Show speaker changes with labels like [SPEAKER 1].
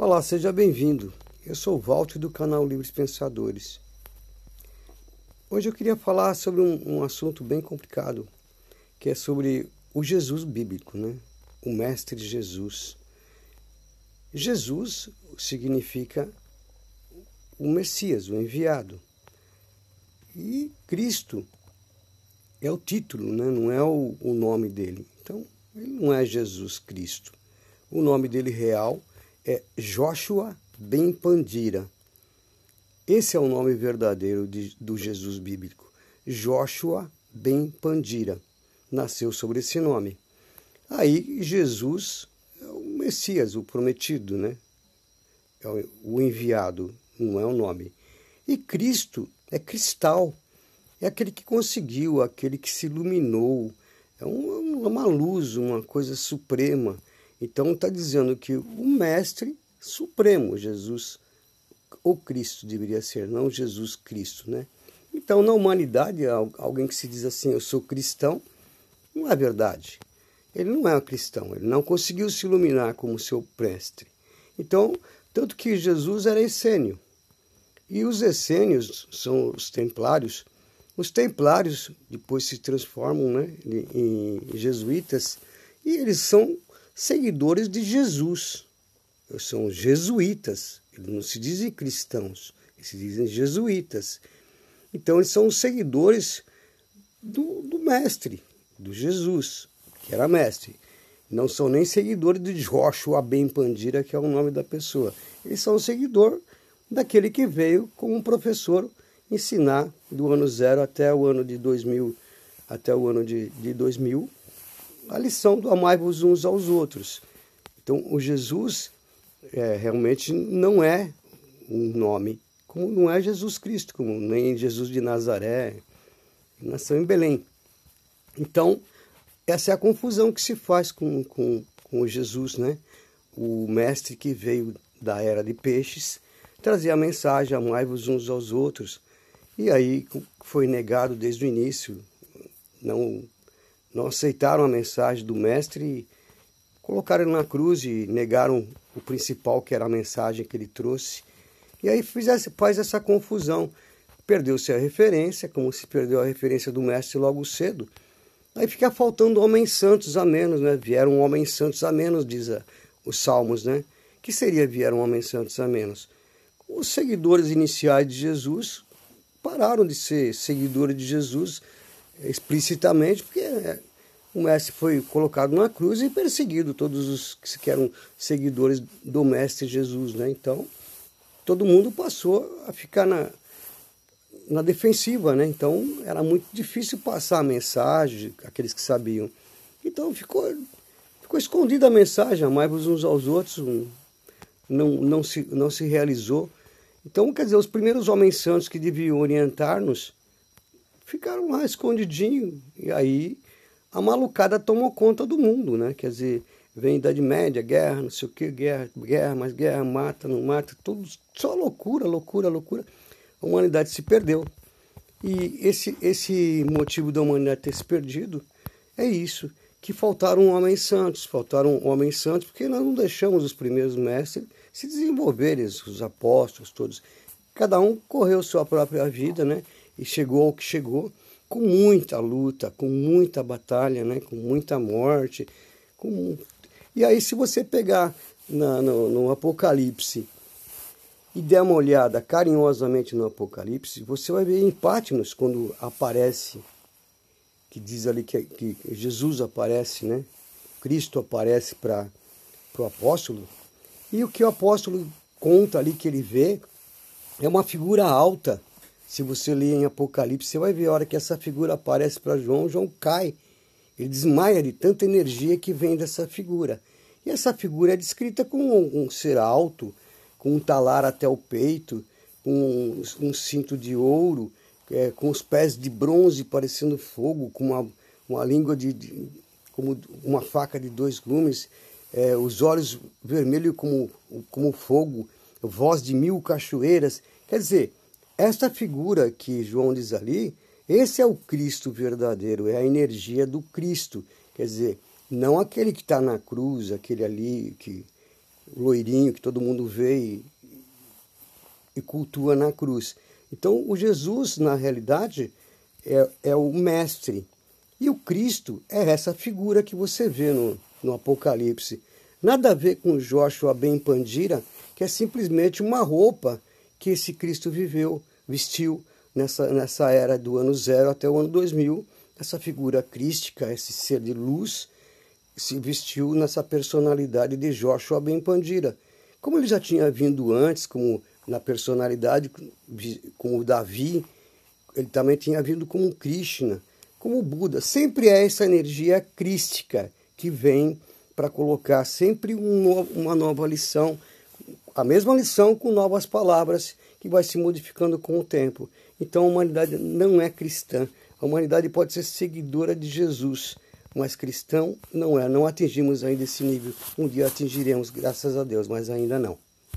[SPEAKER 1] Olá, seja bem-vindo. Eu sou o Walter do canal Livres Pensadores. Hoje eu queria falar sobre um, um, assunto bem complicado, que é sobre o Jesus bíblico, né? O Mestre Jesus. Jesus significa o Messias, o enviado. E Cristo é o título, né? não é o, o nome dele. Então, ele não é Jesus Cristo. O nome dele real é Joshua Ben Pandira. Esse é o nome verdadeiro de, do Jesus bíblico. Joshua Ben Pandira. Nasceu sobre esse nome. Aí Jesus é o Messias, o prometido, né? É o enviado, não é o nome. E Cristo é cristal. É aquele que conseguiu, aquele que se iluminou. É uma luz, uma coisa suprema então está dizendo que o Mestre Supremo, Jesus, ou Cristo deveria ser, não Jesus Cristo, né? Então, na humanidade, alguém que se diz assim, eu sou cristão, não é verdade. Ele não é um cristão, ele não conseguiu se iluminar como seu mestre. Então, tanto que Jesus era essênio. E os essênios são os templários. Os templários depois se transformam né, em jesuítas e eles são seguidores de Jesus. São jesuítas. Eles não se dizem cristãos, eles se dizem jesuítas. Então, eles são seguidores do, do mestre, do Jesus, que era mestre. Não são nem seguidores de Joshua Ben Pandira, que é o nome da pessoa. Eles são seguidor daquele que veio como professor ensinar do ano zero até o ano de 2000, até o ano de, de 2000, a lição do amai-vos uns aos outros. Então, o Jesus é, realmente não é um nome, como não é Jesus Cristo, como nem Jesus de Nazaré, nasceu em Belém. Então, essa é a confusão que se faz com, com, com Jesus, né? O mestre que veio da era de peixes trazia a mensagem, amai-vos uns aos outros. E aí foi negado desde o início, não não aceitaram a mensagem do mestre e colocaram ele na cruz e negaram o principal, que era a mensagem que ele trouxe. E aí fizesse, faz essa confusão. Perdeu-se a referência, como se perdeu a referência do mestre logo cedo. Aí fica faltando homens santos a menos, né? Vieram homens santos a menos, diz a, os salmos, né? que seria vieram homens santos a menos? Os seguidores iniciais de Jesus pararam de ser seguidores de Jesus explicitamente, porque o mestre foi colocado na cruz e perseguido, todos os que eram seguidores do mestre Jesus. Né? Então, todo mundo passou a ficar na, na defensiva, né? Então, era muito difícil passar a mensagem, aqueles que sabiam. Então, ficou, ficou escondida a mensagem, amai-vos uns aos outros, não, não, se, não se realizou. Então, quer dizer, os primeiros homens santos que deviam orientar-nos ficaram lá escondidinhos. E aí a malucada tomou conta do mundo, né? Quer dizer, vem Idade Média, guerra, não sei o que, guerra, guerra, mais guerra, mata, não mata, tudo só loucura, loucura, loucura. A humanidade se perdeu. E esse, esse motivo da humanidade ter se perdido é isso, que faltaram homens santos, faltaram homens santos, porque nós não deixamos os primeiros mestres se desenvolverem, os apóstolos todos. Cada um correu sua própria vida, né? E chegou ao que chegou com muita luta, com muita batalha, né? com muita morte. Com... E aí, se você pegar na, no, no Apocalipse e der uma olhada carinhosamente no Apocalipse, você vai ver em Pátimos, quando aparece, que diz ali que, que Jesus aparece, né? Cristo aparece para o apóstolo, e o que o apóstolo conta ali que ele vê é uma figura alta se você ler em Apocalipse, você vai ver a hora que essa figura aparece para João, João cai. Ele desmaia de tanta energia que vem dessa figura. E essa figura é descrita como um ser alto, com um talar até o peito, com um, cinto de ouro, é, com os pés de bronze parecendo fogo, com uma, uma língua de, de como uma faca de dois gumes, é, os olhos vermelhos como, como fogo, voz de mil cachoeiras. Quer dizer, esta figura que João diz ali, esse é o Cristo verdadeiro, é a energia do Cristo. Quer dizer, não aquele que está na cruz, aquele ali que. loirinho que todo mundo vê e, e cultua na cruz. Então, o Jesus, na realidade, é, é o mestre. E o Cristo é essa figura que você vê no, no Apocalipse. Nada a ver com Joshua Ben Pandira, que é simplesmente uma roupa que esse Cristo viveu, vestiu nessa, nessa era do ano zero até o ano 2000. Essa figura crística, esse ser de luz, se vestiu nessa personalidade de Joshua Ben Pandira. Como ele já tinha vindo antes, como na personalidade, como Davi, ele também tinha vindo como Krishna, como Buda. Sempre é essa energia crística que vem para colocar sempre um uma nova lição, a mesma lição com novas palavras que vai se modificando com o tempo. Então a humanidade não é cristã. A humanidade pode ser seguidora de Jesus, mas cristão não é. Não atingimos ainda esse nível. Um dia atingiremos, graças a Deus, mas ainda não.